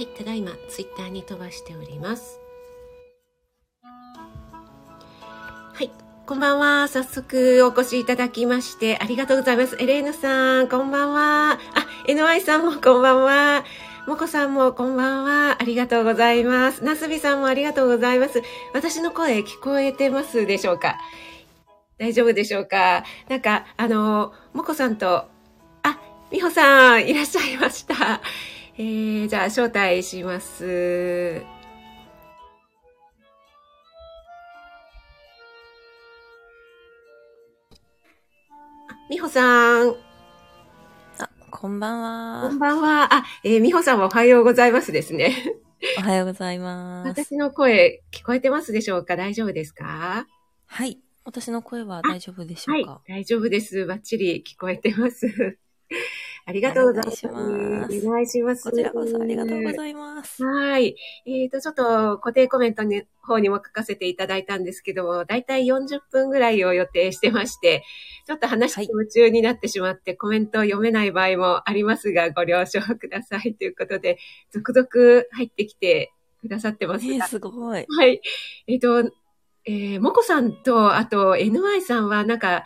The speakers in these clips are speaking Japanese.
はい、ただいまツイッターに飛ばしております。はい、こんばんは。早速お越しいただきましてありがとうございます。エレーヌさん、こんばんは。あ、NY さんもこんばんは。もこさんもこんばんは。ありがとうございます。なすびさんもありがとうございます。私の声聞こえてますでしょうか？大丈夫でしょうか？なんか、あの、もこさんと、あ、みほさん、いらっしゃいました。えー、じゃあ、招待します。みほさん、あ、こんばんはこん。ばんは。あ、えー、みほさんはおはようございますですね。おはようございます。私の声聞こえてますでしょうか？大丈夫ですか？はい。私の声は大丈夫でしょはいうか、大丈夫です。バッチリ聞こえてます。ありがとうございます。お願いします。こちらこそありがとうございます。はい。えっ、と、ちょっと固定コメントの方にも書かせていただいたんですけども、だいたい40分ぐらいを予定してまして、ちょっと話夢中になってしまって、コメントを読めない場合もありますが、ご了承くださいということで、続々入ってきてくださってますえー、が。すごい。はい。えっ、と、えー、もこさんと、あと、NY さんは、なんか、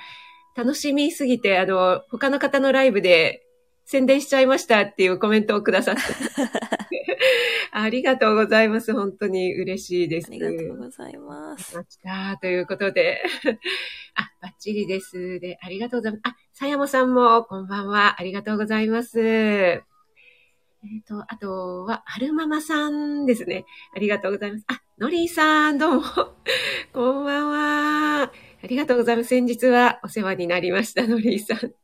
楽しみすぎて、あの、他の方のライブで宣伝しちゃいましたっていうコメントをくださって。ありがとうございます。本当に嬉しいです。ありがとうございます。ました。ということで。あ、バッチリです。で、ありがとうございます。あ、さやもさんも、こんばんは。ありがとうございます。えっ、と、あとは、はるままさんですね。ありがとうございます。あ、のりーさん、どうも。こんばんは。ありがとうございます。先日はお世話になりました、のりーさん。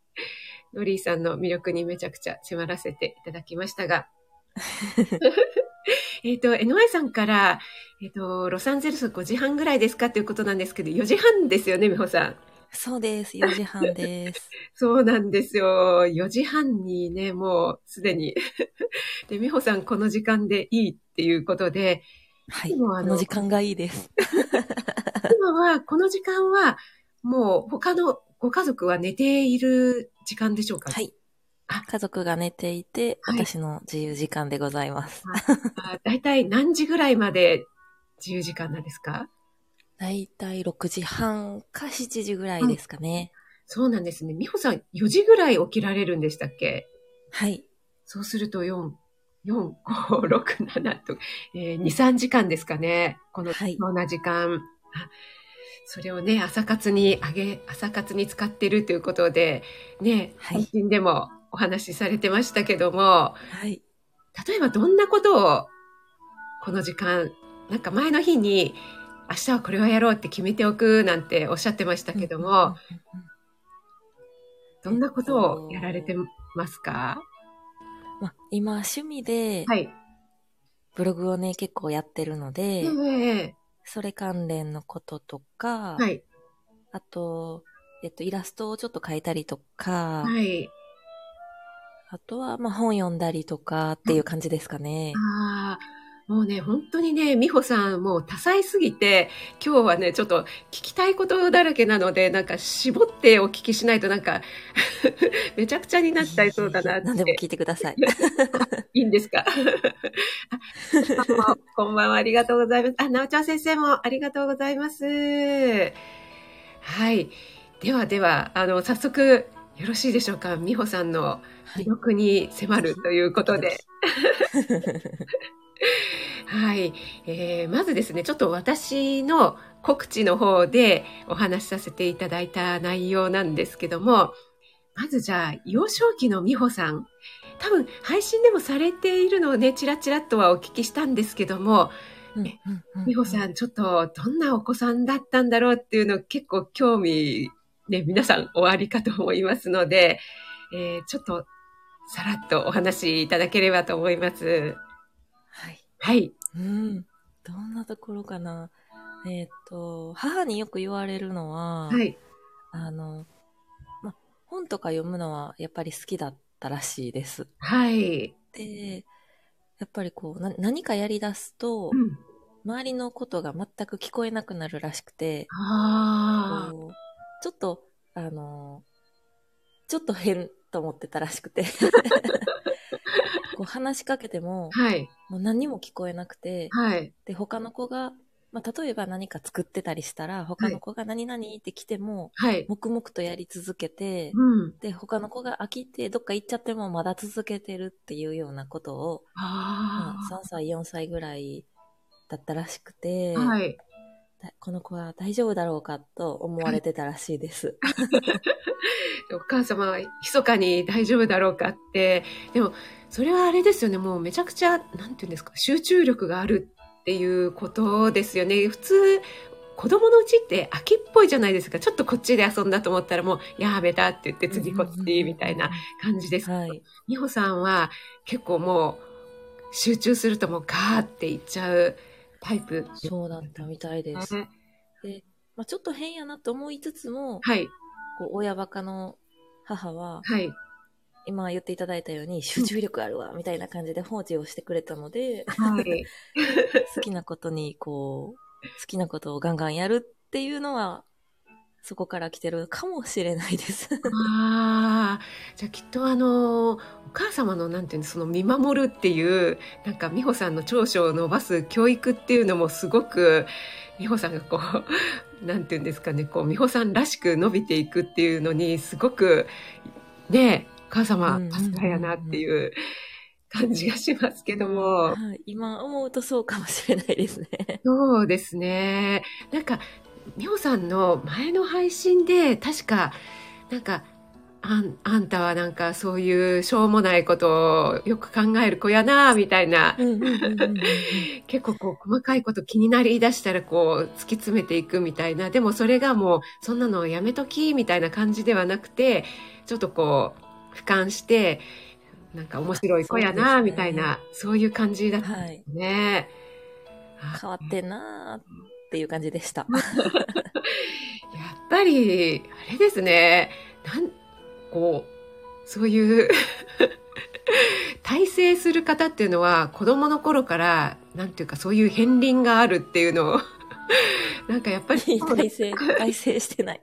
のりーさんの魅力にめちゃくちゃ迫らせていただきましたが。えっと、NY さんから、えっ、と、ロサンゼルス5時半ぐらいですかということなんですけど、4時半ですよね、美穂さん。そうです。4時半です。そうなんですよ。4時半にね、もうすでに。で、美穂さんこの時間でいいっていうことで、はい。でもあのこの時間がいいです。今は、この時間は、もう他のご家族は寝ている時間でしょうか？はいあ。家族が寝ていて、はい私の自由時間でございます。あだいたい何時ぐらいまで自由時間なんですか？だいたい6時半か7時ぐらいですかね。そうなんですね。美穂さん4時ぐらい起きられるんでしたっけ？はい。そうすると4、4、5、6、7と、えー2、3時間ですかね。このはい貴重な時間。あそれをね、朝活にあげ、朝活に使ってるということで、ね、はい最近でもお話しされてましたけども、はい。例えばどんなことを、この時間、なんか前の日に、明日はこれをやろうって決めておくなんておっしゃってましたけども、どんなことをやられてますか？まあ、今、趣味で、はい。ブログをね、結構やってるので、ええそれ関連のこととか、はい。あと、えっと、イラストをちょっと描いたりとか、はい。あとは、まあ、本読んだりとかっていう感じですかね。ああ、もうね、本当にね、美穂さん、もう多彩すぎて、今日はね、ちょっと聞きたいことだらけなので、なんか絞ってお聞きしないとなんか、めちゃくちゃになっちゃいそうだなって。何でも聞いてください。いいんですか？こんばんは、ありがとうございます。あ、なおちゃん先生もありがとうございます。はい。ではでは、あの、早速、よろしいでしょうか？美穂さんのはい魅。力に迫るということで。はい、えーまずですね、ちょっと私の告知の方でお話しさせていただいた内容なんですけども、まずじゃあ、幼少期の美穂さん、多分配信でもされているのをね、ちらちらっとはお聞きしたんですけども、うんうんうん美穂さん、ちょっとどんなお子さんだったんだろうっていうの結構興味、ね、皆さんおありかと思いますので、えーちょっとさらっとお話しいただければと思います。はい。はい。うん。どんなところかな。えっ、と、母によく言われるのは、はい。あの、ま、本とか読むのはやっぱり好きだったらしいです。はい。で、やっぱりこう、な何かやり出すとう、ん。周りのことが全く聞こえなくなるらしくて、あちょっと、あの、ちょっと変と思ってたらしくて。こう話しかけても、はい。もう何にも聞こえなくて、はい。で、他の子が、まあ、例えば何か作ってたりしたら、他の子が何々って来ても、はい。黙々とやり続けて、うん。で、他の子が飽きてどっか行っちゃってもまだ続けてるっていうようなことを、まああ、3歳、4歳ぐらいだったらしくて、あ。はい。だこの子は大丈夫だろうかと思われてたらしいです。お母様は密かに大丈夫だろうかって。でも、それはあれですよね。もうめちゃくちゃ、なんていうんですか、集中力があるっていうことですよね。普通、子供のうちって飽きっぽいじゃないですか。ちょっとこっちで遊んだと思ったらもう、やめたって言って次こっちみたいな感じです。美穂さんは結構もう、集中するともうガーっていっちゃうタイプそうだったみたいです。ね。で、まあ、ちょっと変やなと思いつつも、はい。こう親バカの母は、はい。今言っていただいたように集中力あるわ、みたいな感じで放置をしてくれたので、はい。好きなことに、こう、好きなことをガンガンやるっていうのは、そこから来てるかもしれないです。ああ、じゃあきっとあの、お母様のなんていうの、その見守るっていう、なんか美穂さんの長所を伸ばす教育っていうのもすごく、美穂さんがこう、なんていうんですかね、こう、美穂さんらしく伸びていくっていうのに、すごく、ね、お母様さすがやなっていう感じがしますけども。はい、今思うとそうかもしれないですね。そうですね。なんか、美穂さんの前の配信で、確か、なんか、あんあんたはなんかそういうしょうもないことをよく考える子やな、みたいな。結構こう細かいこと気になり出したらこう突き詰めていくみたいな。でもそれがもうそんなのやめときみたいな感じではなくて、ちょっとこう俯瞰して、なんか面白い子やな、みたいな、そういう感じだったんはいですね。あ変わってんなーっていう感じでした。やっぱり、あれですね。なん、こう、そういう、体制する方っていうのは子供の頃から、なんていうかそういう片鱗があるっていうのを、なんかやっぱり体制、体制してない。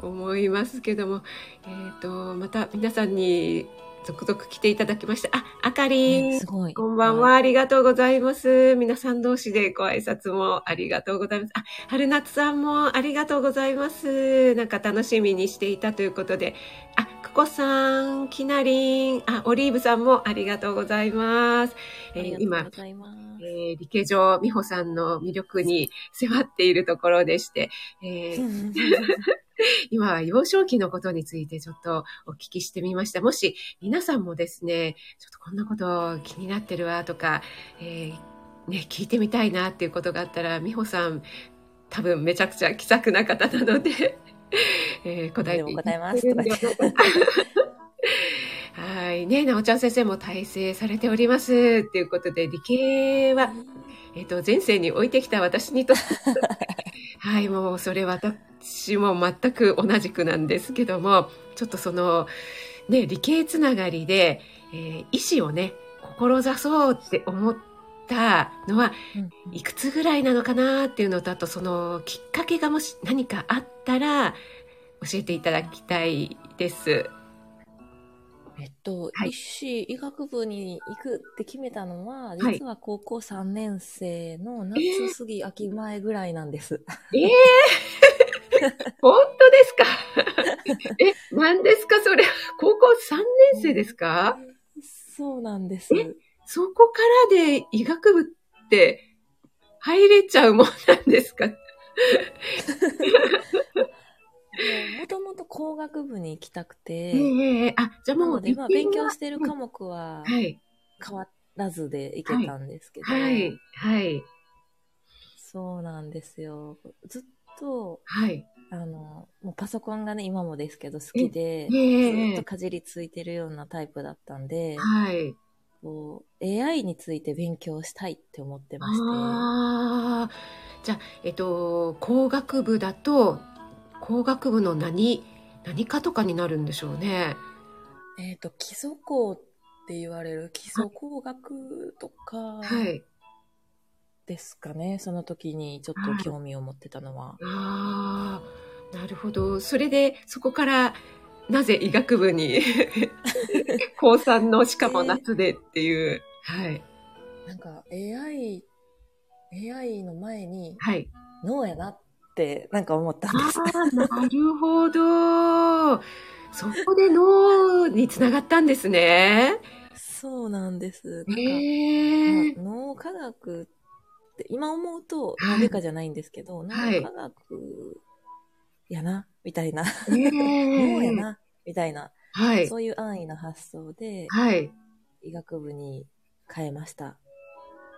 思いますけども、えっ、と、また皆さんに続々来ていただきました。あ、あかりんねす。ごい。こんばんは、ありがとうございます。皆さん同士でご挨拶もありがとうございます。あ、春夏さんもありがとうございます。なんか楽しみにしていたということで。あ、くこさん、きなりん、あ、オリーブさんもありがとうございます。えー今。えー、理系上、美穂さんの魅力に迫っているところでして、えー 今は幼少期のことについてちょっとお聞きしてみました。もし皆さんもですね、ちょっとこんなこと気になってるわとか、えーね、聞いてみたいなっていうことがあったら、美穂さん、多分めちゃくちゃ気さくな方なので、えー答えていただけるんではないかな はい。ね、なおちゃん先生も大成されております。っていうことで、理系は、えっ、と、前世に置いてきた私にとって、はい、もうそれ私も全く同じくなんですけども、ちょっとその、ね、理系つながりで、えー医師をね、志そうって思ったのは、うんいくつぐらいなのかなっていうのと、あとそのきっかけがもし何かあったら、教えていただきたいです。えっと、はい医師、医学部に行くって決めたのは、はい実は高校3年生の夏過ぎ、秋前ぐらいなんです。ええ 本当ですか？え、何ですか？それ。高校3年生ですか？そうなんです。えそこからで医学部って入れちゃうもんなんですか？もともと工学部に行きたくて、ええあ、じゃあもうなので、まあ、勉強ししてる科目ははい、変わらずで行けたんですけど、はい、はい、そうなんですよ。ずっと、はい。あの、もうパソコンがね、今もですけど好きで、ええずっとかじりついてるようなタイプだったんで、はい。こう AI について勉強したいって思ってまして、ああ、じゃあ、えっと、工学部だと、工学部の何、何科とかになるんでしょうね。えっ、と、基礎工って言われる基礎工学とかはい。ですかね、その時にちょっと興味を持ってたのは。ああ、なるほど。それで、そこから、なぜ医学部に、高3のしかも夏でっていう、はい。なんか AI、AI の前にはい。脳やなってなんか思ったんです。ああ、なるほど。そこで脳につながったんですね。そうなんです。なんかへえ。まあ脳科学って今思うとはい脳外科じゃないんですけど、はい脳科学やな、みたいな。へ脳やえ。な、みたいな。はい。そういう安易な発想ではい。医学部に変えました。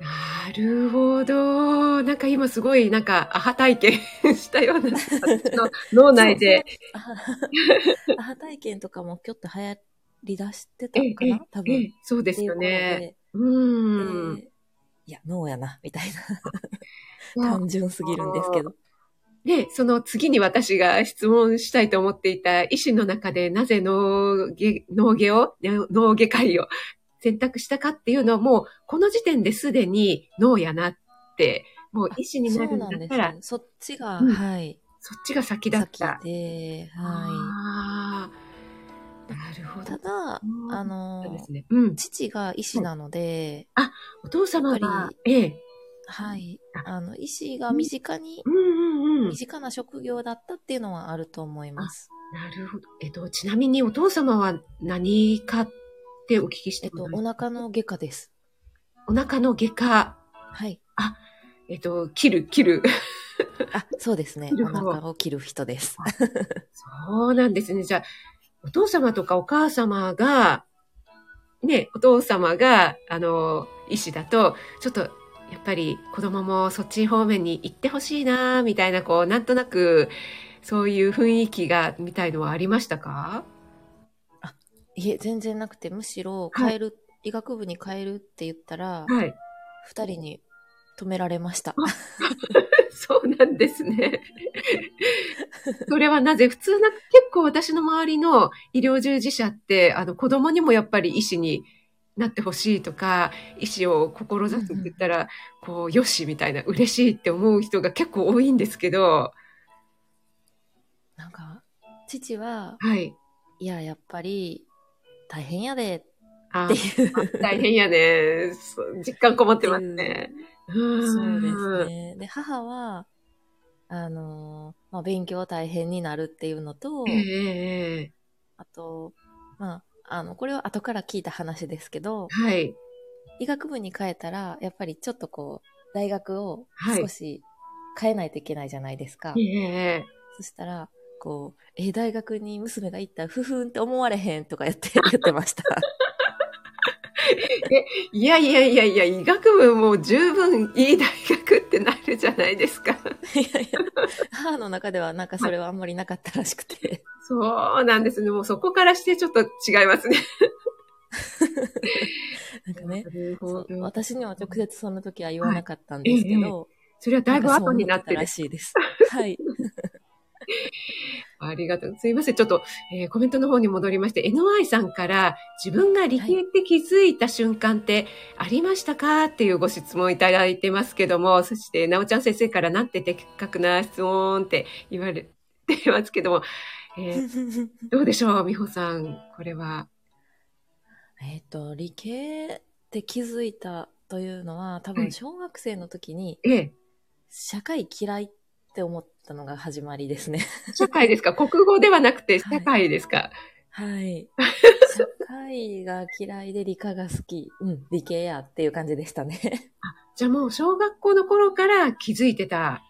なるほど。なんか今すごい、なんか、アハ体験したような、脳内で。そうそう。アハ 体験とかもちょっと流行り出してたええのかな？多分。ええそうですよね。う頃ん。いや、脳やな、みたいな。単純すぎるんですけど。で、その次に私が質問したいと思っていた医師の中でなぜ脳外脳外を、ね脳外科医を選択したかっていうのはもうこの時点ですでに脳やなって、もう医師になるんだったら、ね。そっちが、うんはい。そっちが先だった。先で、はああ、なるほい。ど。ただ、うんあのそうん。父が医師なので、お父様がり、ええ。はい。ああの、医師が身近に、うんうんうん身。近な職業だったっていうのはあると思います。なるほど。えっと、ちなみにお父様は何かってお聞きしえっと、お腹の外科です。お腹の外科、はい。えっと、切る、切る。あ、そうですね。お腹を切る人です。そうなんですね。じゃあ、お父様とかお母様が、ね、お父様が、あの、医師だと、ちょっと、やっぱり子供もそっち方面に行ってほしいな、みたいな、こう、なんとなく、そういう雰囲気が、みたいのはありましたか？いえ、全然なくて、むしろはい変える、医学部に変えるって言ったら、はい。二人に止められました。そうなんですね。それはなぜ普通な、結構私の周りの医療従事者って、あの子供にもやっぱり医師になってほしいとか、医師を志すって言ったら、こう、よしみたいな、嬉しいって思う人が結構多いんですけど、なんか、父は、はい。いや、やっぱり、大変やで、あっていう。大変やね。そう実感こもってますね。そうですね。ね。で、母は、あのーまあ、勉強大変になるっていうのと、ええええあと、まあ、あの、これは後から聞いた話ですけど、はい。医学部に変えたら、やっぱりちょっとこう、大学をはい少し変えないといけないじゃないですか。ええそしたら、こう、え、大学に娘が行ったら、ふふんって思われへんとか言って、言ってました。いやいやいやいや、医学部も十分いい大学ってなるじゃないですか。いやいや、母の中ではなんかそれはあんまりなかったらしくて。そうなんですね。もうそこからしてちょっと違いますね。なんかね。私には直接その時は言わなかったんですけど、それはだいぶ後になってるら。しいです。はい。ありがとう。すいません。ちょっと、えーコメントの方に戻りまして、NY さんから自分が理系って気づいた瞬間ってありましたか？っていうご質問いただいてますけども、そして、なおちゃん先生からなんて的確な質問って言われてますけども、えー どうでしょう？美穂さん。これは。えっと、理系って気づいたというのは、多分はい小学生の時にええ。社会嫌いって思ったのが始まりですね。社会ですか？国語ではなくてはい社会ですか、はい。社会が嫌いで理科が好き。うん、理系やっていう感じでしたね。じゃあもう小学校の頃から気づいてた？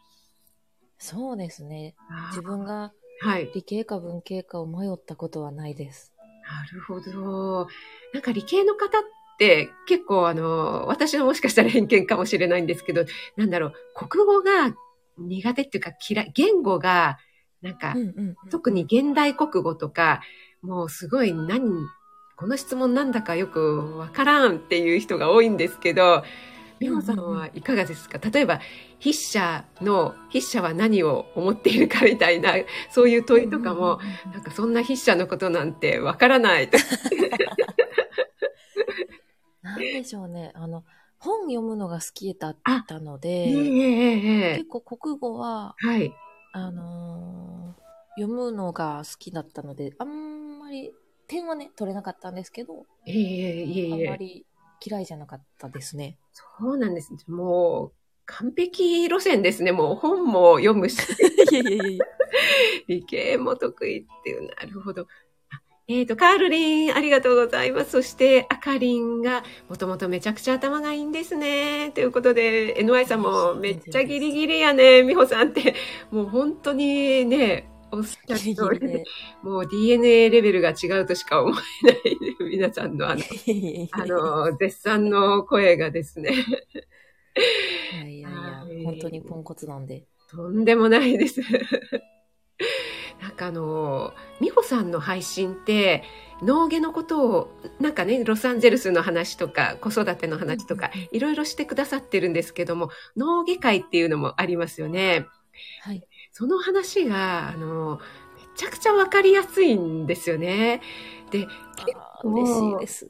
そうですね。自分がはい。理系か文系かを迷ったことはないです。なるほど。なんか理系の方って結構あの、私のもしかしたら偏見かもしれないんですけど、なんだろう、国語が苦手っていうか嫌い、言語がなんか、うんうんうん。特に現代国語とか、もうすごい何、この質問なんだかよくわからんっていう人が多いんですけど、美穂さんはいかがですか？例えば、筆者の、筆者は何を思っているかみたいな、そういう問いとかも、うんうんうんなんかそんな筆者のことなんてわからないと。なんでしょうね。あの、本読むのが好きだったのええで、ええ結構国語は、はい。あのー読むのが好きだったので、あんまり、点はね、取れなかったんですけど、ええいえあ。んまり嫌いじゃなかったですね。そうなんです。もう、完璧路線ですね。もう本も読むし、いやいやいやいや。理系も得意っていう、なるほど。あえっ、と、カールリン、ありがとうございます。そして、あかりんが、もともとめちゃくちゃ頭がいいんですね。ということで、NY さんもめっちゃギリギリやね、美穂さんって。もう本当にね、おっしゃる通りで。もう DNA レベルが違うとしか思えない、皆さんのあの、あの、絶賛の声がですね、いやいやいや、本当にポンコツなんで。とんでもないです。なんかあの、美穂さんの配信って、脳外のことを、なんかね、ロサンゼルスの話とか、子育ての話とかいろいろしてくださってるんですけども、脳外会っていうのもありますよね。はい。その話が、あの、めちゃくちゃわかりやすいんですよね。で、嬉しいです。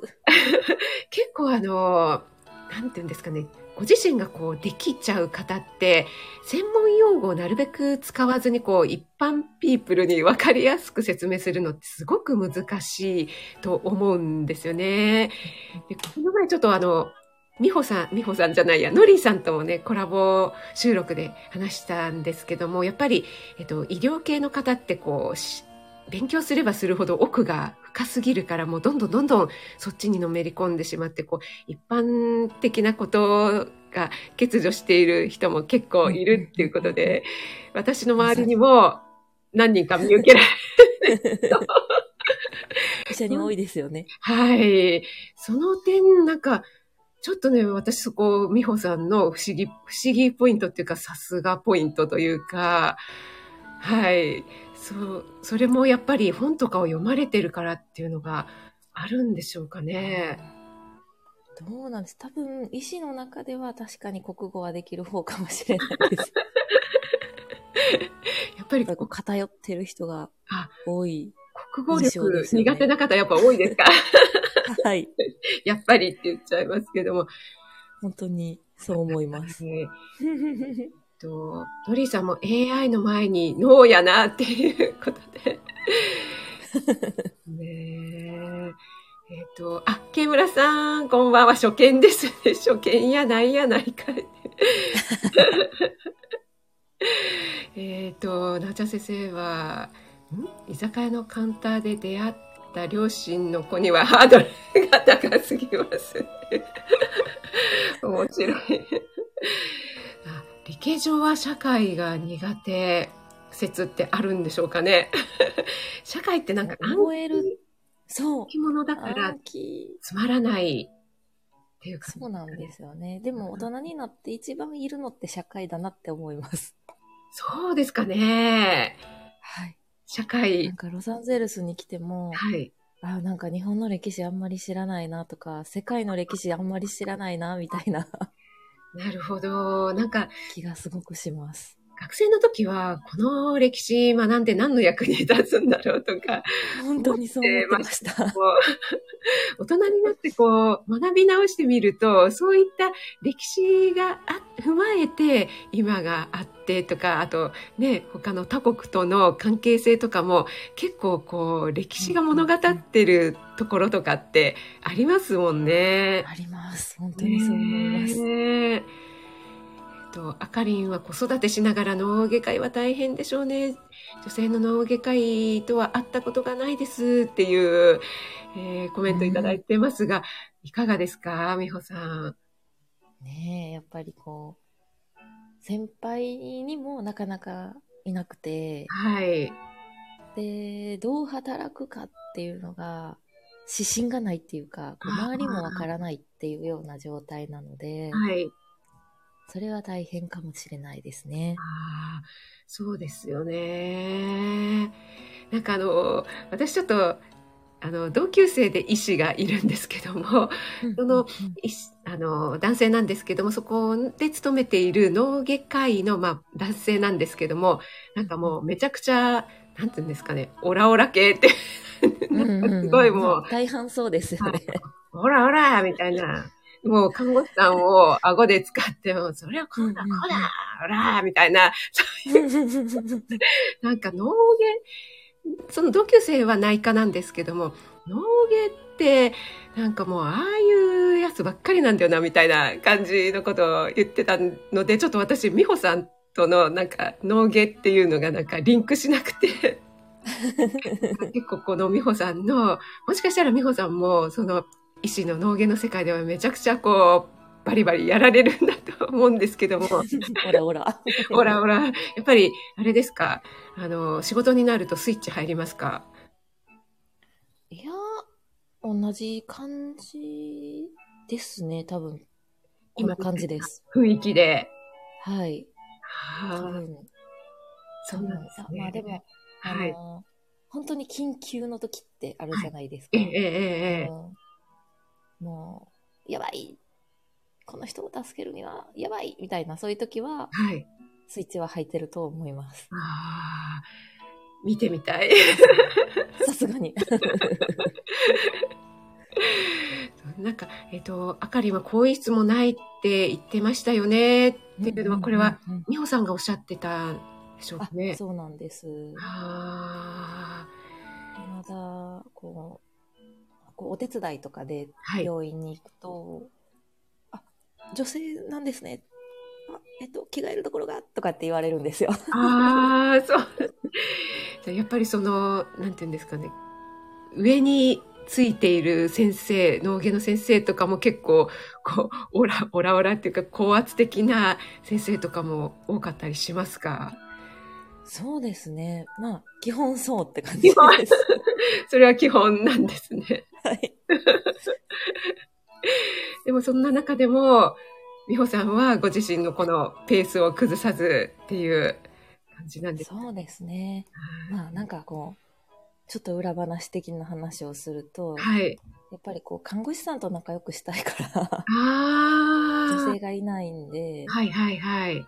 結構あの、なんて言うんですかね、ご自身がこうできちゃう方って、専門用語をなるべく使わずにこう一般ピープルに分かりやすく説明するのってすごく難しいと思うんですよね。でこの前ちょっとあの、美穂さん、美穂さんじゃないや、のりさんともね、コラボ収録で話したんですけども、やっぱり、えっと、医療系の方ってこう、勉強すればするほど奥が深すぎるから、もうどんどんどんどんそっちにのめり込んでしまって、こう、一般的なことが欠如している人も結構いるっていうことで、私の周りにも何人か見受けられ医者に多いですよね。はい。その点、なんか、ちょっとね、私そこ、美穂さんの不思議、不思議ポイントっていうか、さすがポイントというか、はい。そう、それもやっぱり本とかを読まれてるからっていうのがあるんでしょうかね。どうなんです多分、医師の中では確かに国語はできる方かもしれないです。やっぱりこう偏ってる人があ多い。国語力苦手な方やっぱ多いですか？はい。やっぱりって言っちゃいますけども。本当にそう思います。と、ノリーさんも AI の前に脳やなっていうことで。ねえ。えっ、と、あ、ケムラさん、こんばんは、初見ですね。初見やないやないかい。えっと、なおちゃん先生は、ん？居酒屋のカウンターで出会った両親の子にはハードルが高すぎますね。面白い。あ理系上は社会が苦手説ってあるんでしょうかね。社会ってなんか覚える。そう。暗記物だからつまらないっていうか、そうなんですよね。でも大人になって一番いるのって社会だなって思います。そうですかね。はい。社な会ん、かロサンゼルスに来ても、はい。あなんか日本の歴史あんまり知らないなとか、世界の歴史あんまり知らないなみたいななるほど。なんか、気がすごくします。学生の時は、この歴史学んで何の役に立つんだろうとか、本当にそう思ってました。大人になってこう、学び直してみると、そういった歴史があ踏まえて、今があってとか、あとね、他の他国との関係性とかも、結構こう、歴史が物語ってるところとかってありますもんね。あります。本当にそう思います。ねと、あかりんは子育てしながら脳外科医は大変でしょうね。女性の脳外科医とは会ったことがないですっていう、えーコメントいただいてますが、いかがですか？美穂さん。ねえ、やっぱりこう、先輩にもなかなかいなくて、はい。で、どう働くかっていうのが、指針がないっていうか、こう周りもわからないっていうような状態なので、はい。それは大変かもしれないですね。ああ、そうですよね。なんかあの、私ちょっと、あの、同級生で医師がいるんですけども、その医師あの男性なんですけどもそこで勤めている脳外科医の、まあ、男性なんですけどもなんかもうめちゃくちゃなんていうんですかねオラオラ系ってうんうんうん すごいもう大半そうですよね。オラオラみたいなもう看護師さんを顎で使ってもそれはこうだこうだオラみたいな そういうなんか脳外その同級生は内科なんですけども、脳外って、なんかもう、ああいうやつばっかりなんだよな、みたいな感じのことを言ってたので、ちょっと私、美穂さんとの、なんか、脳外っていうのがなんかリンクしなくて、結構この美穂さんの、もしかしたら美穂さんも、その、医師の脳外の世界ではめちゃくちゃこう、バリバリやられるんだと思うんですけども、オラオラ。ほらほら、やっぱり、あれですか、あの、仕事になるとスイッチ入りますか？いや、同じ感じですね、多分。こんな感じです。雰囲気で。はい。は。そうなんですね。まあでも、あはい。の、本当に緊急の時ってあるじゃないですか。ええええええもう、やばいこの人を助けるには、やばいみたいな、そういう時は、はい。スイッチは入ってると思います。ああ、見てみたい。さすがに。なんか、えっ、と、あかりは更衣室もないって言ってましたよね。っていうのは、これは、美穂さんがおっしゃってたんでしょうね。そうなんです。あまだ、こう、こうお手伝いとかで。病院に行くと、あ、女性なんですね。あ、えっと、着替えるところが、とかって言われるんですよ。ああ、そう。やっぱりその、なんていうんですかね。上についている先生、脳外の先生とかも結構、こう、オラ、オラオラっていうか、高圧的な先生とかも多かったりしますか？そうですね。まあ、基本そうって感じです。それは基本なんですね。はい。でもそんな中でも、美穂さんはご自身のこのペースを崩さずっていう感じなんです。そうですね。まあ、なんかこう、ちょっと裏話的な話をすると、はい。やっぱりこう、看護師さんと仲良くしたいから、ああ。女性がいないんで、はいはいはい。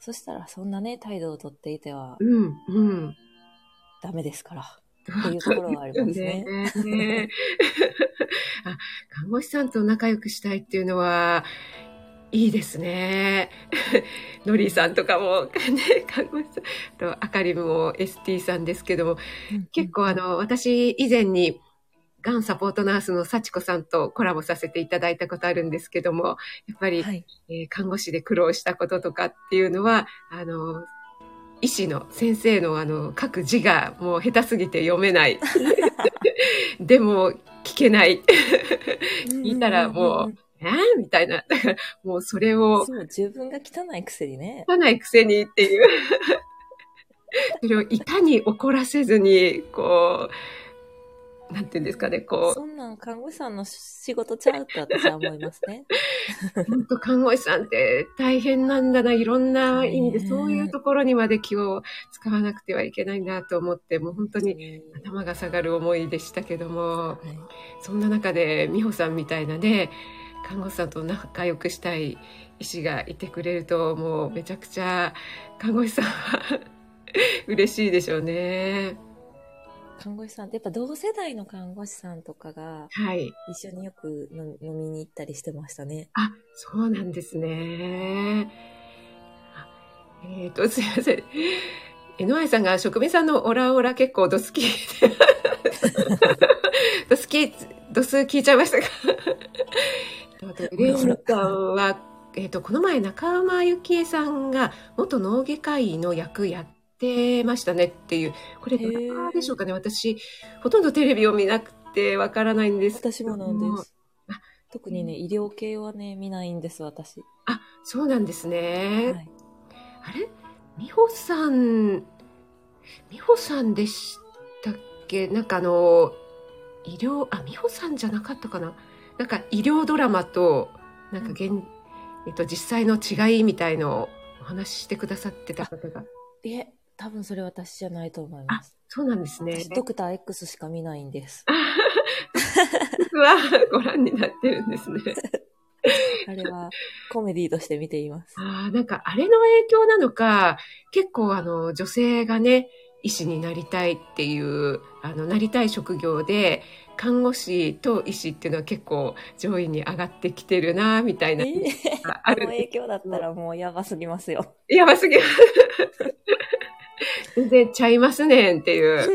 そしたらそんなね、態度をとっていてはうん、うん。ダメですから。っていうところはありますねねねあ、看護師さんと仲良くしたいっていうのは、いいですね。ノリーさんとかも、ね、看護師さんと、あかりも ST さんですけども、結構あの、私以前に、がんサポートナースの幸子さんとコラボさせていただいたことあるんですけども、やっぱり、はい。えー看護師で苦労したこととかっていうのは、あの、医師の先生のあの、書く字がもう下手すぎて読めない。でも、聞けない。聞いたらもう、えー、みたいな。だからもうそれを、そう、自分が汚いくせにね。汚いくせにっていう。それをいかに怒らせずに、こう、なんていうんですかね、こう、そんなん看護師さんの仕事ちゃうって私は思いますね。本当看護師さんって大変なんだな、いろんな意味で、そういうところにまで気を使わなくてはいけないんだと思って、もう本当に頭が下がる思いでしたけども、はいそんな中で美穂さんみたいなね、看護師さんと仲良くしたい医師がいてくれると、もうめちゃくちゃ看護師さんは 嬉しいでしょうね。看護師さんってやっぱ同世代の看護師さんとかがはい。一緒によく飲みに行ったりしてましたね。あ、そうなんですね。あえっ、と、すいません。NY さんが職人さんのオラオラ結構ドスキーでドスキー、ドス聞いちゃいましたか？レさんは、えっ、と、この前中間由紀恵さんが元脳外科医の役やってましたねっていう、これどれかでしょうかね私、ほとんどテレビを見なくてわからないんです私もなんですあ。特にね、医療系はね、見ないんです、私。あ、そうなんですね。はい。あれ？美穂さん、美穂さんでしたっけ？なんかあの、医療、あ、美穂さんじゃなかったかな？なんか医療ドラマと、なんか現、えっと、実際の違いみたいのをお話ししてくださってた方が。いえ、多分それ私じゃないと思います。そうなんですね私、。ドクター X しか見ないんです。僕はご覧になってるんですね。あれはコメディとして見ています。ああ、なんかあれの影響なのか、結構あの、女性がね、医師になりたいっていう、あの、なりたい職業で、看護師と医師っていうのは結構上位に上がってきてるな、みたいな。えー、あの影響だったらもうやばすぎますよ。やばすぎる。全然ちゃいますねんっていう。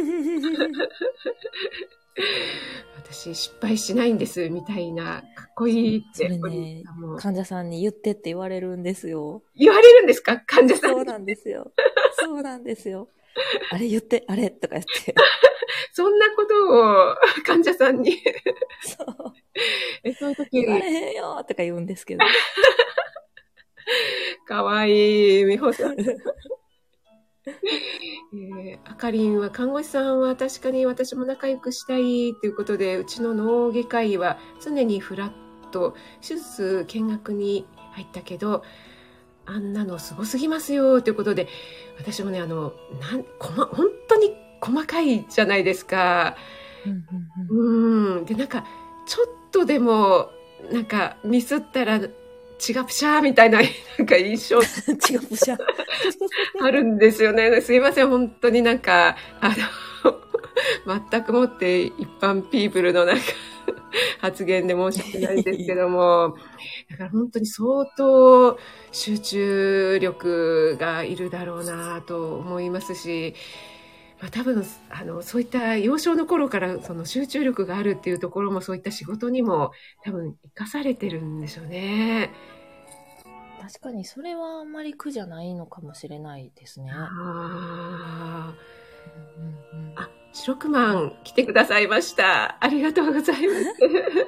私失敗しないんですみたいな、かっこいいって、ね患者さんに言ってって言われるんですよ。言われるんですか？患者さんに。そうなんですよ。そうなんですよ。あれ言って、あれとか言って。そんなことを患者さんに。そう。えそういう時言われへんよとか言うんですけど。かわいい、美穂さん。えー、あかりんは看護師さんは確かに私も仲良くしたいということでうちの脳外科医は常にフラット手術見学に入ったけどあんなのすごすぎますよということで私もねあのなんこま本当に細かいじゃないですか。うんでなんかちょっとでもなんかミスったら血がプシャーみたいななんか印象 違う、ぷしゃ。あるんですよね。すいません、本当になんか、あの、全くもって一般ピープルのなんか発言で申し訳ないですけども、だから本当に相当集中力がいるだろうなと思いますし、まあ、多分あのそういった幼少の頃からその集中力があるっていうところもそういった仕事にも多分生かされてるんでしょうね。確かにそれはあんまり苦じゃないのかもしれないですね。あうんうんあ、白くまん来てくださいました。ありがとうございます。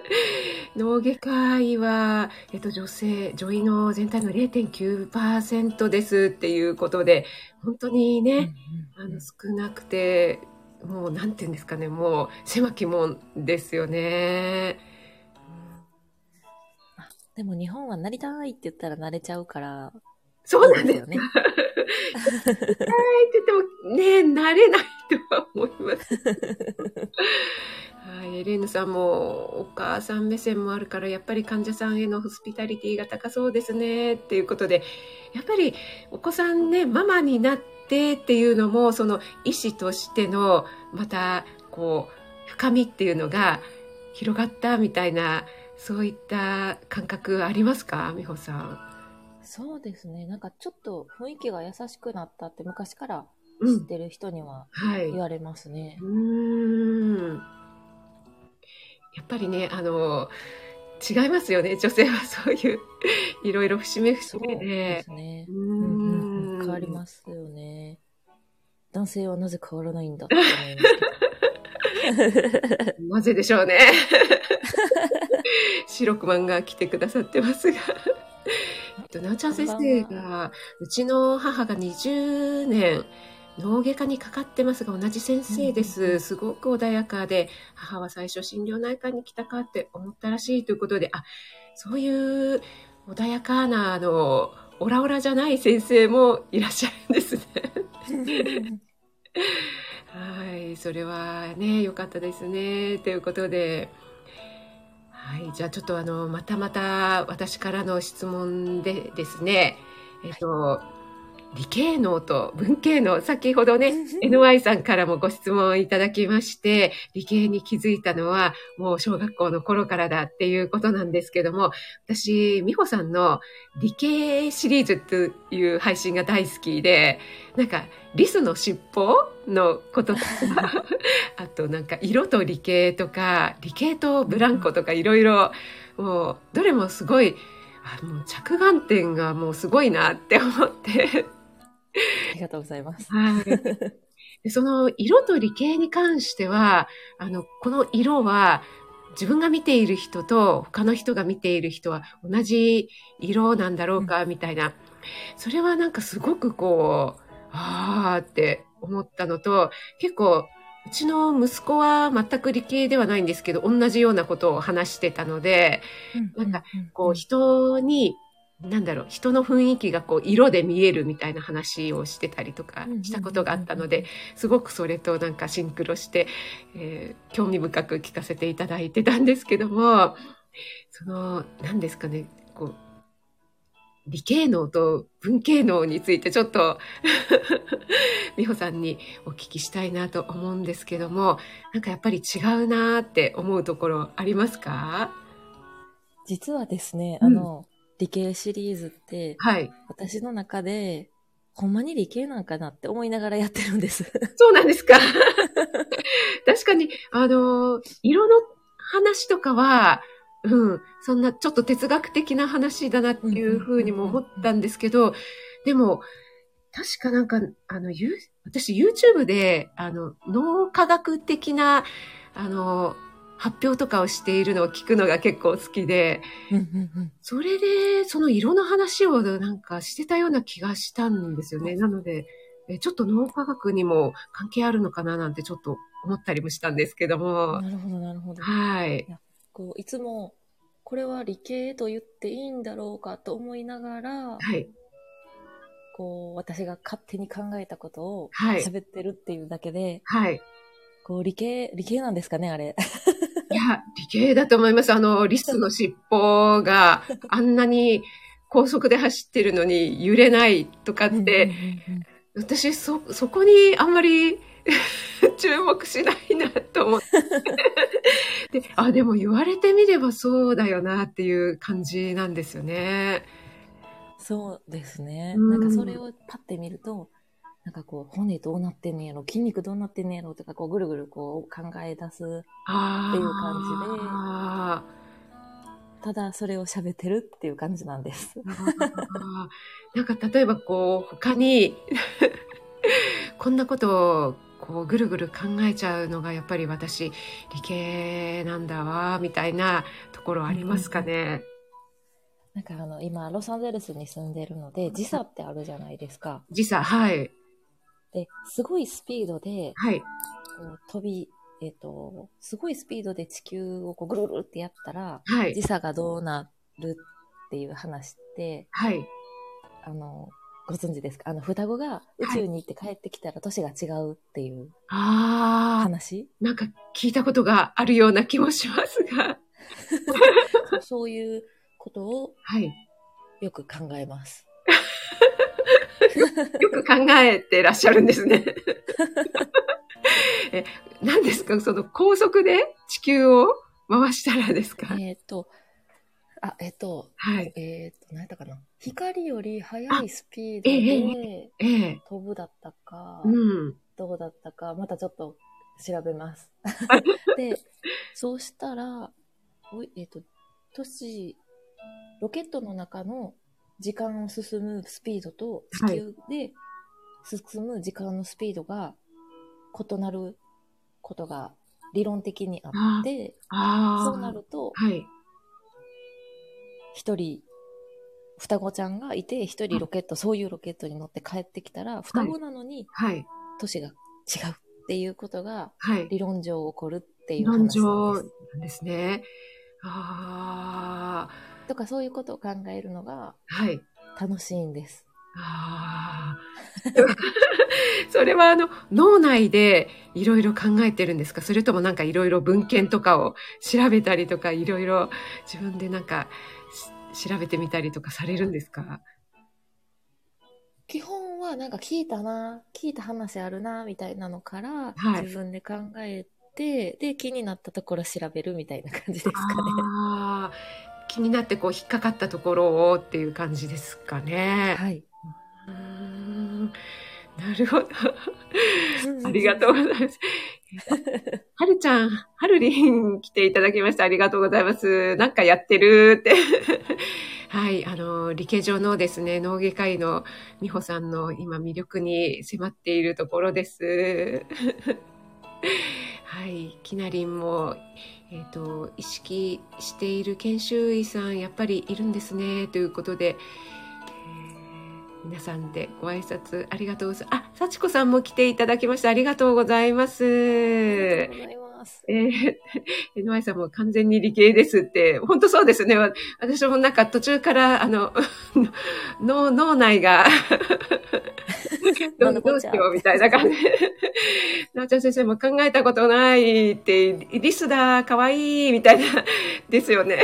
脳外科医は、えっと、女性、女医の全体の0.9%ですっていうことで、本当にね、あの少なくて、もうなんていうんですかね、もう狭き門ですよね。でも日本はなりたいって言ったら慣れちゃうから、そうなんですいいよね。って言ってもね、慣れないとは思います。はい、エレーヌさんもお母さん目線もあるから、やっぱり患者さんへのホスピタリティが高そうですね、っていうことで、やっぱりお子さんね、ママになってっていうのも、その医師としての、また、こう、深みっていうのが広がったみたいな、そういった感覚ありますか？美穂さん。そうですね。なんかちょっと雰囲気が優しくなったって昔からうん。知ってる人にははい。言われますね。うーんやっぱりね、あの、違いますよね。女性はそういう、いろいろ節目節目でで。すね。ううんうんうんん変わりますよね。男性はなぜ変わらないんだって思いますけど。なぜでしょうね。白くマンが来てくださってますが。えっと、なおちゃん先生が、うちの母が20年、脳外科にかかってますが、同じ先生です。んすごく穏やかで、母は最初心療内科に来たかって思ったらしいということで、あ、そういう穏やかな、あの、オラオラじゃない先生もいらっしゃるんですね。はい、それはね、良かったですね。ということで、はい、じゃあちょっとあの、またまた私からの質問でですね、えっと、理系能と文系能、先ほどね、NY さんからもご質問いただきまして、理系に気づいたのはもう小学校の頃からだっていうことなんですけども、私、美穂さんの理系シリーズという配信が大好きで、なんか、リスの尻尾のこととか、あとなんか色と理系とか、理系とブランコとかいろいろ、もう、どれもすごい、あもう着眼点がもうすごいなって思って、ありがとうございます。はい。でその色と理系に関しては、あの、この色は自分が見ている人と他の人が見ている人は同じ色なんだろうか、みたいな。それはなんかすごくこう、あーって思ったのと、結構、うちの息子は全く理系ではないんですけど、同じようなことを話してたので、なんかこう人に、なんだろう、人の雰囲気がこう色で見えるみたいな話をしてたりとかしたことがあったので、すごくそれとなんかシンクロして、えー興味深く聞かせていただいてたんですけども、その、何ですかね、こう、理系能と文系能についてちょっと 美穂さんにお聞きしたいなと思うんですけども、なんかやっぱり違うなーって思うところありますか？実はですね、うん。あの、理系シリーズって、はい。私の中で、ほんまに理系なんかなって思いながらやってるんです。そうなんですか。確かに、あの、色の話とかは、うん、そんなちょっと哲学的な話だなっていうふうにも思ったんですけど、でも、確かなんか、あの、ゆ私 YouTube で、あの、脳科学的な、あの、発表とかをしているのを聞くのが結構好きで、それで、その色の話をなんかしてたような気がしたんですよね。なので、えちょっと脳科学にも関係あるのかななんてちょっと思ったりもしたんですけども。なるほど、なるほど。はい。こういつも、これは理系と言っていいんだろうかと思いながら、はい。こう、私が勝手に考えたことをはい喋ってるっていうだけで、はい。こう、理系、理系なんですかね、あれ。理系だと思います。あの、リスの尻尾があんなに高速で走ってるのに揺れないとかって、私、そ、そこにあんまり 注目しないなと思って。で、あ、でも言われてみればそうだよなっていう感じなんですよね。そうですね。うんなんかそれをパッて見ると、なんかこう、骨どうなってんねやろ、筋肉どうなってんねやろとか、こう、ぐるぐるこう考え出す。あっていう感じであただ、それを喋ってるっていう感じなんです。なんか例えばこう、他に、こんなことをこうぐるぐる考えちゃうのがやっぱり私理系なんだわみたいなところありますかね。なんかあの、今、ロサンゼルスに住んでるので、時差ってあるじゃないですか。時差はいで、すごいスピードで、はい。こう飛び、えっ、と、すごいスピードで地球をこうぐるぐるってやったら、はい。時差がどうなるっていう話って、はい。あの、ご存知ですか？あの、双子が宇宙に行って帰ってきたら年が違うっていうああ話？なんか聞いたことがあるような気もしますが。そうそういうことをはい。よく考えます。よく考えてらっしゃるんですね。え何ですか？その高速で地球を回したらですか？えっ、と、あ、えっ、と、はい。えっ、と、何やったかな？光より速いスピードええでええ飛ぶだったか、うん。どうだったか、またちょっと調べます。で、そうしたら、おいえっ、と、年、ロケットの中の時間を進むスピードと地球で進む時間のスピードが異なることが理論的にあって、そうなると、はい。一人、双子ちゃんがいて、一人ロケット、そういうロケットに乗って帰ってきたら、双子なのにはい。年が違うっていうことがはい。理論上起こるっていう論話なん上です。なんですね。ああ、とかそういうことを考えるのがはい。楽しいんです。ああ。それはあの、脳内でいろいろ考えてるんですか？それともなんかいろいろ文献とかを調べたりとか、いろいろ自分でなんかし調べてみたりとかされるんですか？基本はなんか聞いたな、聞いた話あるな、みたいなのから、はい自分で考えて、で、気になったところ調べるみたいな感じですかね。ああ、気になってこう引っかかったところをっていう感じですかね。はい。うーんなるほど。ありがとうございます。はるちゃん、はるりん来ていただきましてありがとうございます。なんかやってるって。はい、あの、理系上のですね、脳外科医の美穂さんの今魅力に迫っているところです。はい、きなりんも、えー、と、意識している研修医さん、やっぱりいるんですね、ということで、えー皆さんでご挨拶ありがとうございます。あ、幸子さんも来ていただきましてありがとうございます。ます。ー、NY さんも完全に理系ですって、本当そうですね。わ私もなんか途中から、あの、脳、脳内が、どうどうしようみたいな感じで。なおちゃん先生も考えたことないって、リスだ、かわいい、みたいな、ですよね。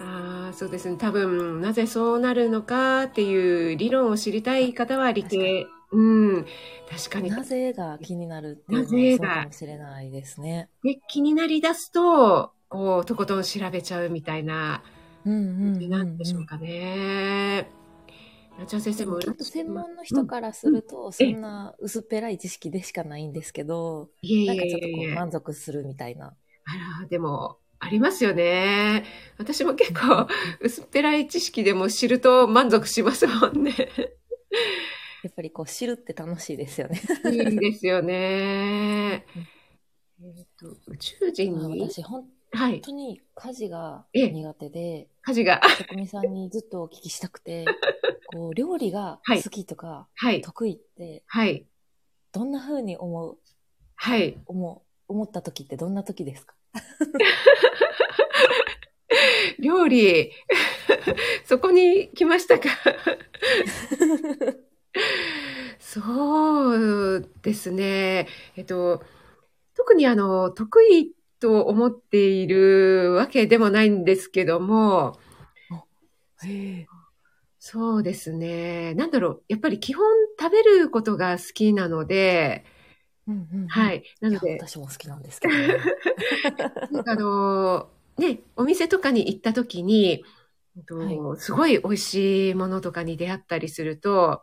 ああ、そうですね。多分、なぜそうなるのかっていう理論を知りたい方は理系。うん。確かに。なぜが気になるっていうのそうかもしれないですね。で気になり出すと、こう、とことん調べちゃうみたいなうんうんうん、感じなんでしょうかね。なちゃん先生もちょっと専門の人からすると、そんな薄っぺらい知識でしかないんですけど、いえないんかちょっとこうえ。満足するみたいな。あら、でも、ありますよね。私も結構、薄っぺらい知識でも知ると満足しますもんね。やっぱりこう知るって楽しいですよね。いいですよね。えっと、宇宙人に、私、本はい、当に家事がええ。苦手で、火事が、職人さんにずっとお聞きしたくて、こう、料理がはい。好きとか、はい、得意って、はい、どんな風に思う、はい。思う、思った時ってどんな時ですか？料理、そこに来ましたか？そうですね。えっと、特にあの、得意と思っているわけでもないんですけども。そうですね。なんだろう。やっぱり基本食べることが好きなので、うんうんうん、。はいい。なので、私も好きなんですけど、ね。なんかあの、ね、お店とかに行った時に、えっとはすごい美味しいものとかに出会ったりすると、あ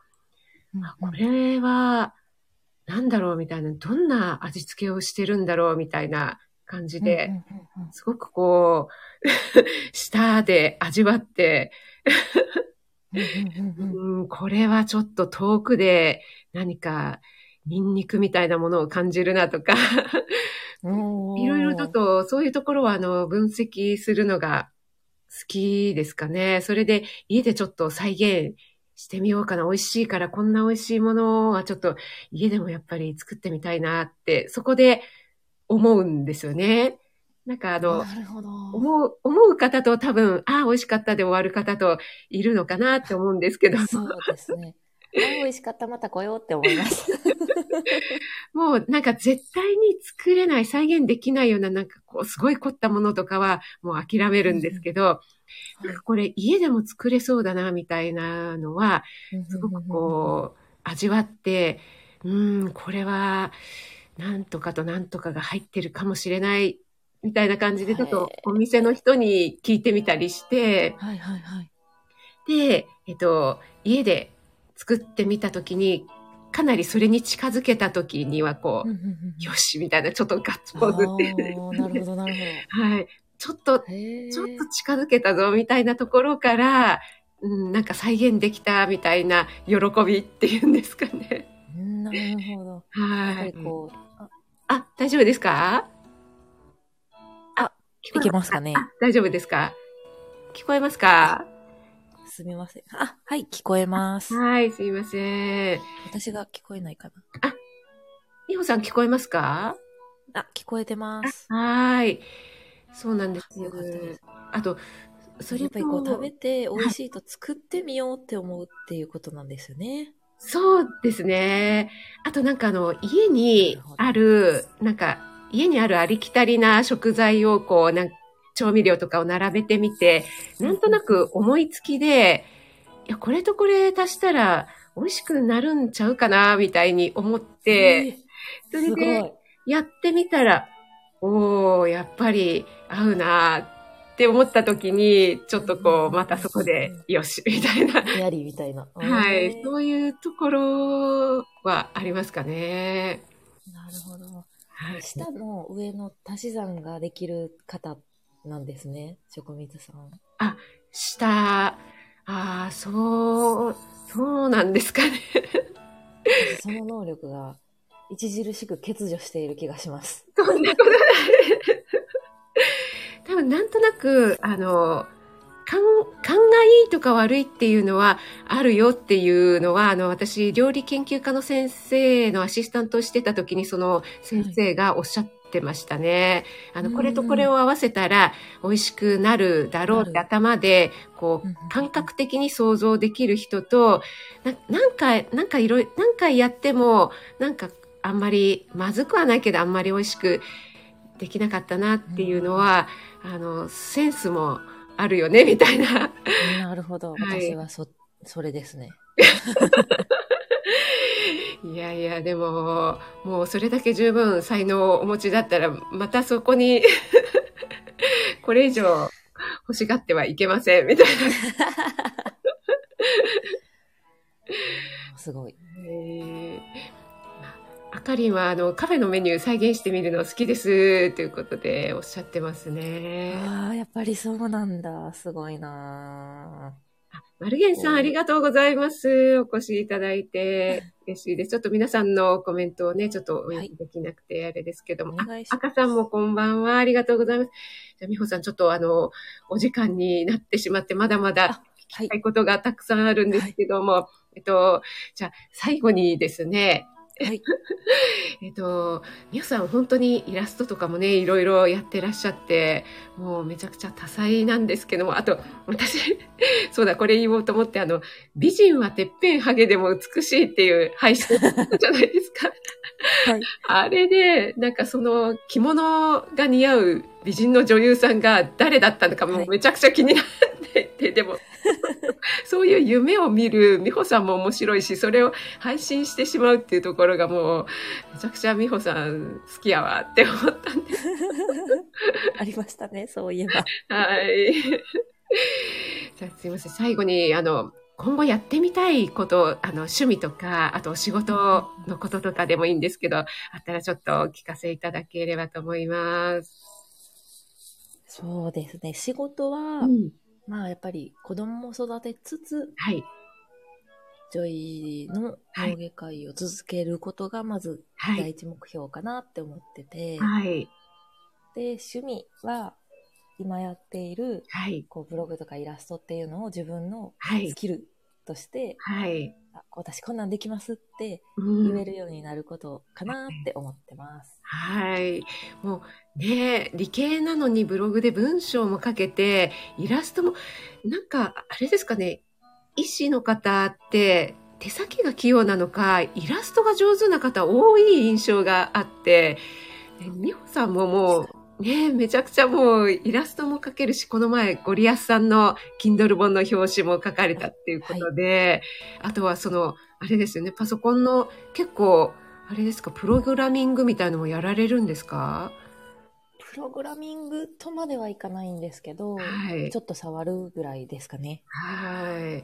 これは、なんだろうみたいな、どんな味付けをしてるんだろうみたいな感じで、すごくこう、舌で味わって、うんこれはちょっと遠くで何かニンニクみたいなものを感じるなとか、いろいろちょっとそういうところはあの分析するのが好きですかね。それで家でちょっと再現してみようかな。美味しいからこんな美味しいものはちょっと家でもやっぱり作ってみたいなって、そこで思うんですよね。なんかあの。思う、思う方と多分、ああ、美味しかったで終わる方といるのかなって思うんですけど、そうですね。美味しかった、また来ようって思います。もうなんか絶対に作れない、再現できないようななんかこうすごい凝ったものとかはもう諦めるんですけど、なんかこれ家でも作れそうだなみたいなのは、すごくこう味わって、うーん、これはなんとかとなんとかが入ってるかもしれないみたいな感じでちょっとお店の人に聞いてみたりして、はいはいはい。で、えっと、家で作ってみたときに、かなりそれに近づけたときにはこう、よしみたいな、ちょっとガッツポーズってなるほどなるほ はい。ちょっと。ちょっと近づけたぞみたいなところから、うん、なんか再現できたみたいな喜びっていうんですかね。うんなるほど。はい。りこう、ああ、大丈夫ですか？あ、聞いけますかねあ、大丈夫ですか？聞こえますか？すみません。あ、はい、聞こえます。はい、すいません。私が聞こえないかみほさん聞こえますか？な。あ、聞こえてます。はい。そうなんですよかったです。あと、それやっぱりこうと食べて美味しいと作ってみようって思うっていうことなんですよね。そうですね。あとなんかあの、家にある、なんか、家にあるありきたりな食材をこう、なん調味料とかを並べてみて、なんとなく思いつきで、いや、これとこれ足したら美味しくなるんちゃうかな、みたいに思って、それでい。やってみたら、おー、やっぱり合うなって思った時に、ちょっとこう、またそこで、よし、みたいな。やりみたいな。はい。えーそういうところはありますかね。なるほど。はい。下の上の足し算ができる方なんですね、職人さん。下、ああ、そう、そうなんですかね。その能力が著しく欠如している気がします。そんなことない。多分なんとなく、あの、勘、勘がいいとか悪いっていうのはあるよっていうのは、あの、私、料理研究家の先生のアシスタントをしてた時に、その先生がおっしゃってましたね。あの、うん。これとこれを合わせたら美味しくなるだろうって頭で、こう感覚的に想像できる人と、ななんか、なんかいろいろ、何回やっても、なんかあんまり、まずくはないけど、あんまり美味しくできなかったなっていうのは、あの、センスもあるよね、みたいな。なるほど。はい私はそ、それですね。いやいや、でも、もうそれだけ十分才能をお持ちだったら、またそこに、これ以上欲しがってはいけません、みたいな。すごい。えーあかりんはあのカフェのメニュー再現してみるの好きですということでおっしゃってますね。ああ、やっぱりそうなんだ。すごいなあマルゲンさんありがとうございます。お越しいただいて嬉しいです。ちょっと皆さんのコメントをね、ちょっとお読みできなくてあれですけども。赤さんもこんばんは。ありがとうございます。じゃあ、美穂さん、ちょっとあの、お時間になってしまって、まだまだ聞きた。いことがたくさんあるんですけども、えっと、じゃあ、最後にですね、はい。えっと、みほさん本当にイラストとかもね、いろいろやってらっしゃって、もうめちゃくちゃ多彩なんですけども、あと、私、そうだ、これ言おうと思って、あの、美人はてっぺんハゲでも美しいっていう配信じゃないですか。はい。あれで、なんかその着物が似合う美人の女優さんが誰だったのかもはいめちゃくちゃ気になっていて、でも、そういう夢を見る美穂さんも面白いし、それを配信してしまうっていうところがもう、めちゃくちゃ美穂さん好きやわって思ったんで、ありましたね、そういえば。はい。じゃあすいません、最後に、あの、今後やってみたいこと、あの、趣味とか、あとお仕事のこととかでもいいんですけど、あったらちょっとお聞かせいただければと思います。そうですね。仕事は、うん。まあやっぱり子供も育てつつ、はい。女医のはい脳外科医を続けることがまずはい。第一目標かなって思ってて、はい。で、趣味は今やっているはい。こうブログとかイラストっていうのを自分のはいス。キルとして、はい。あ私こんなんできますってうん言えるようになることかなって思ってます。はい。もうね、理系なのにブログで文章も書けて、イラストも、なんか、あれですかね、医師の方って手先が器用なのか、イラストが上手な方多い印象があって、ね美穂さんももう、ねめちゃくちゃもうイラストも描けるし、この前ゴリアスさんの Kindle 本の表紙も書かれたっていうことで、あとはその、あれですよね、パソコンの結構、あれですか、プログラミングみたいのもやられるんですか？プログラミングとまではいかないんですけど、はいち。ょっと触るぐらいですかね。はい。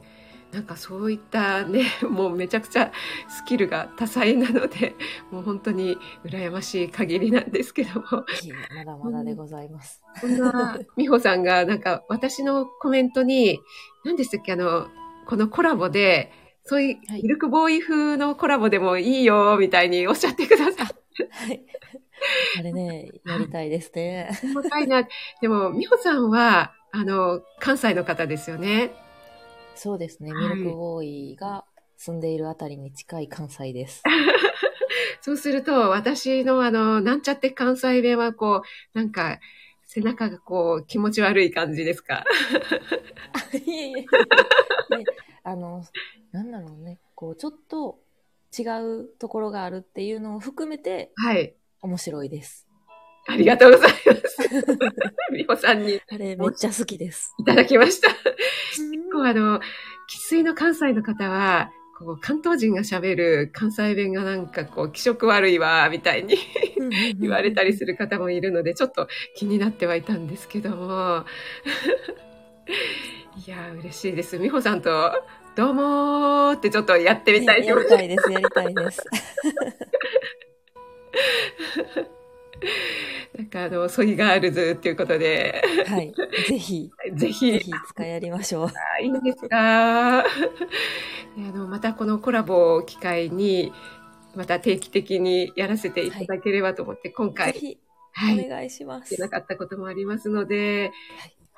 なんかそういったね、もうめちゃくちゃスキルが多彩なので、もう本当に羨ましい限りなんですけども。まだまだでございます。こんな美穂さんがなんか私のコメントに、何でしたっけあの、このコラボで、そういうはいミルクボーイ風のコラボでもいいよ、みたいにおっしゃってくださって。はい。あれね、やりたいですね。細かいな。でも、美穂さんは、あの、関西の方ですよね。そうですね、はいミルクボーイが住んでいるあたりに近い関西です。そうすると、私のあの、なんちゃって関西弁はこう、なんか、背中がこう、気持ち悪い感じですか？いえいえ。で、あの、なんだろうね、こう、ちょっと違うところがあるっていうのを含めてはい。面白いです。ありがとうございます。美穂さんにあれめっちゃ好きです。いただきました。結構あの、生粋の関西の方は、こう、関東人が喋る関西弁がなんかこう、気色悪いわ、みたいに 言われたりする方もいるので、ちょっと気になってはいたんですけども。いやー、嬉しいです。美穂さんと、どうもーってちょっとやってみたいと思います。りたいです、やりたいです。なんかあの、ソイガールズっていうことで、はい。ぜひ、ぜひ。ぜ、ひ使いやりましょう。あいいんですか。であの、またこのコラボを機会に、また定期的にやらせていただければと思って、今ぜ回、ひ、はい、お願いします。なかったこともありますので、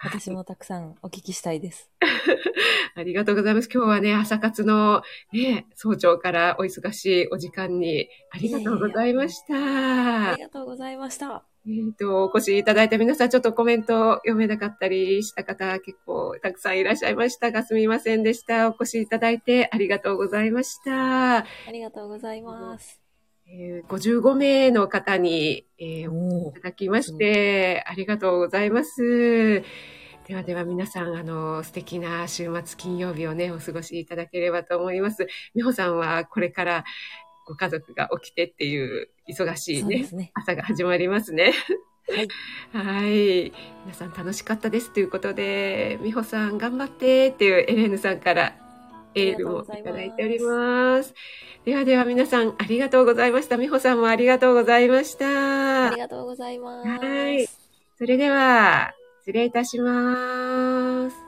私もたくさんお聞きしたいです。ありがとうございます。今日はね、朝活のね、早朝からお忙しいお時間にありがとうございました。ありがとうございました。えっ、と、お越しいただいた皆さん、ちょっとコメント読めなかったりした方、結構たくさんいらっしゃいましたが、すみませんでした。お越しいただいてありがとうございました。ありがとうございます。えー55名の方に、えーおいただきまして、ありがとうございます。ではでは皆さん、あの、素敵な週末金曜日をね、お過ごしいただければと思います。美穂さんはこれからご家族が起きてっていう忙しいね、ね。朝が始まりますね。はい。はい。皆さん楽しかったですということで、美穂さん頑張ってっていうエレーヌさんから、エールをいただいております。ではでは皆さんありがとうございました。美穂さんもありがとうございました。ありがとうございます。はいそれでは、失礼いたします。